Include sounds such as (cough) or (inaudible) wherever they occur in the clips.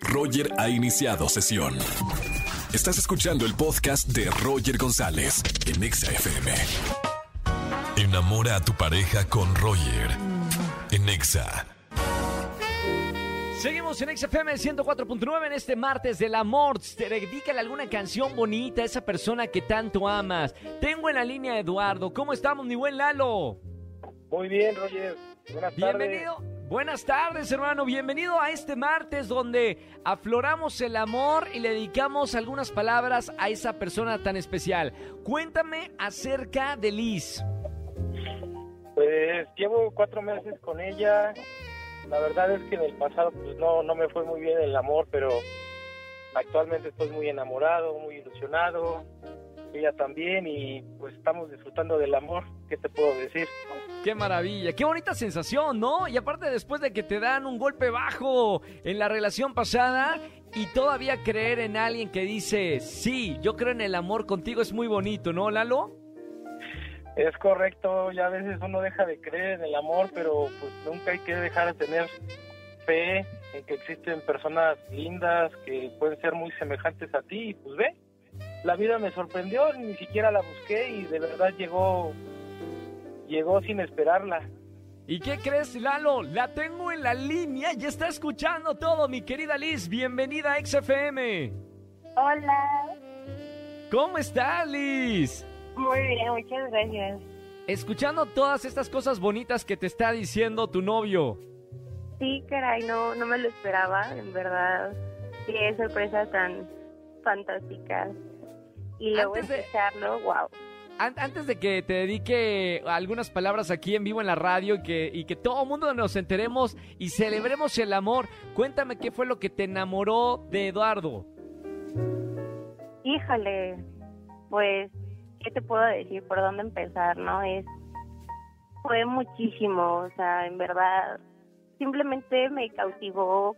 Roger ha iniciado sesión. Estás escuchando el podcast de Roger González en Exa FM. Enamora a tu pareja con Roger en Exa. Seguimos en XFM 104.9 en este martes del amor. Dedícale alguna canción bonita a esa persona que tanto amas. Tengo en la línea a Eduardo. ¿Cómo estamos, mi buen Lalo? Muy bien, Roger. Buenas tardes. Bienvenido. Buenas tardes, hermano. Bienvenido a este martes donde afloramos el amor y le dedicamos algunas palabras a esa persona tan especial. Cuéntame acerca de Liz. Pues llevo cuatro meses con ella. La verdad es que en el pasado pues no, no me fue muy bien el amor, pero actualmente estoy muy enamorado, muy ilusionado. Ella también y pues estamos disfrutando del amor. ¿Qué te puedo decir? Qué maravilla, qué bonita sensación, ¿no? Y aparte después de que te dan un golpe bajo en la relación pasada y todavía creer en alguien que dice, sí, yo creo en el amor contigo es muy bonito, ¿no, Lalo? Es correcto, ya a veces uno deja de creer en el amor, pero pues nunca hay que dejar de tener fe en que existen personas lindas que pueden ser muy semejantes a ti y pues ve, la vida me sorprendió, ni siquiera la busqué y de verdad llegó llegó sin esperarla. ¿Y qué crees, Lalo? La tengo en la línea y está escuchando todo, mi querida Liz. Bienvenida a XFM. Hola. ¿Cómo estás, Liz? Muy bien, muchas gracias. Escuchando todas estas cosas bonitas que te está diciendo tu novio. Sí, caray, no, no me lo esperaba, en verdad. Es sorpresa tan fantástica. Y luego Antes de- escucharlo, wow. An- Antes de que te dedique algunas palabras aquí en vivo en la radio y que, y que todo el mundo nos enteremos y celebremos el amor, cuéntame qué fue lo que te enamoró de Eduardo. Híjole, pues, ¿qué te puedo decir? ¿Por dónde empezar, no? Es, fue muchísimo, o sea, en verdad, simplemente me cautivó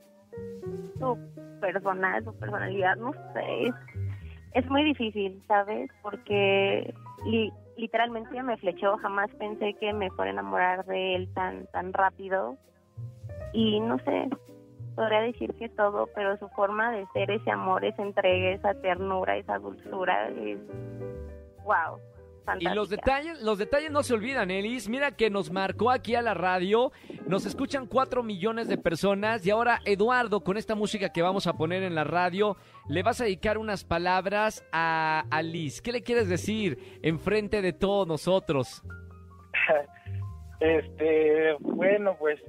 su persona, su personalidad, no sé, es, muy difícil, ¿sabes? Porque li- literalmente me flechó, jamás pensé que me fuera a enamorar de él tan, tan rápido y no sé, podría decir que todo, pero su forma de ser, ese amor, esa entrega, esa ternura, esa dulzura, es wow. Y los detalles, los detalles no se olvidan, Elis. Mira que nos marcó aquí a la radio. Nos escuchan cuatro millones de personas. Y ahora, Eduardo, con esta música que vamos a poner en la radio, le vas a dedicar unas palabras a, a Liz. ¿Qué le quieres decir enfrente de todos nosotros? (laughs) Este, bueno, pues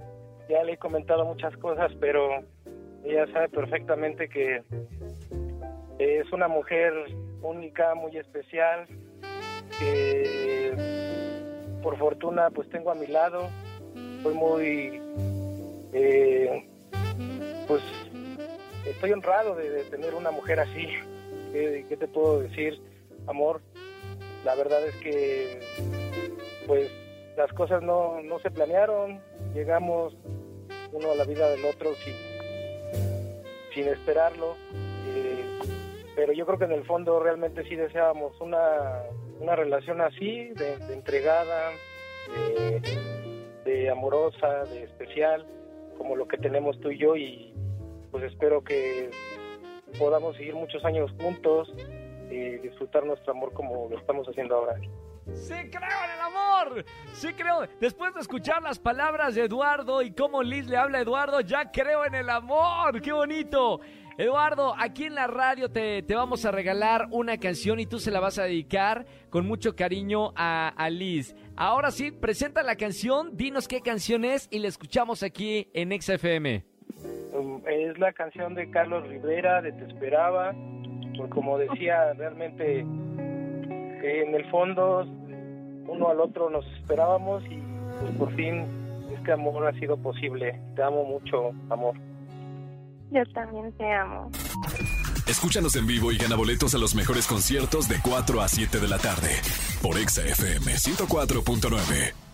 ya le he comentado muchas cosas, pero ella sabe perfectamente que es una mujer única, muy especial, que por fortuna pues tengo a mi lado. Soy muy, eh, pues estoy honrado de, tener una mujer así. ¿Qué, qué te puedo decir, amor? La verdad es que pues las cosas no, no se planearon, llegamos uno a la vida del otro sin, sin esperarlo, eh, pero yo creo que en el fondo realmente sí deseábamos una, una relación así, de, entregada, de, de amorosa, de especial, como lo que tenemos tú y yo, y pues espero que podamos seguir muchos años juntos y disfrutar nuestro amor como lo estamos haciendo ahora. ¡Sí creo en el amor! ¡Sí creo! Después de escuchar las palabras de Eduardo y cómo Liz le habla a Eduardo, ya creo en el amor. ¡Qué bonito! Eduardo, aquí en la radio te, te vamos a regalar una canción y tú se la vas a dedicar con mucho cariño a, a Liz. Ahora sí, presenta la canción, dinos qué canción es y la escuchamos aquí en XFM. Um, Es la canción de Carlos Rivera, de Te Esperaba. Como decía, realmente en el fondo uno al otro nos esperábamos y pues por fin este amor ha sido posible. Te amo mucho, amor. Yo también te amo. Escúchanos en vivo y gana boletos a los mejores conciertos de 4 a 7 de la tarde por Exa FM 104.9.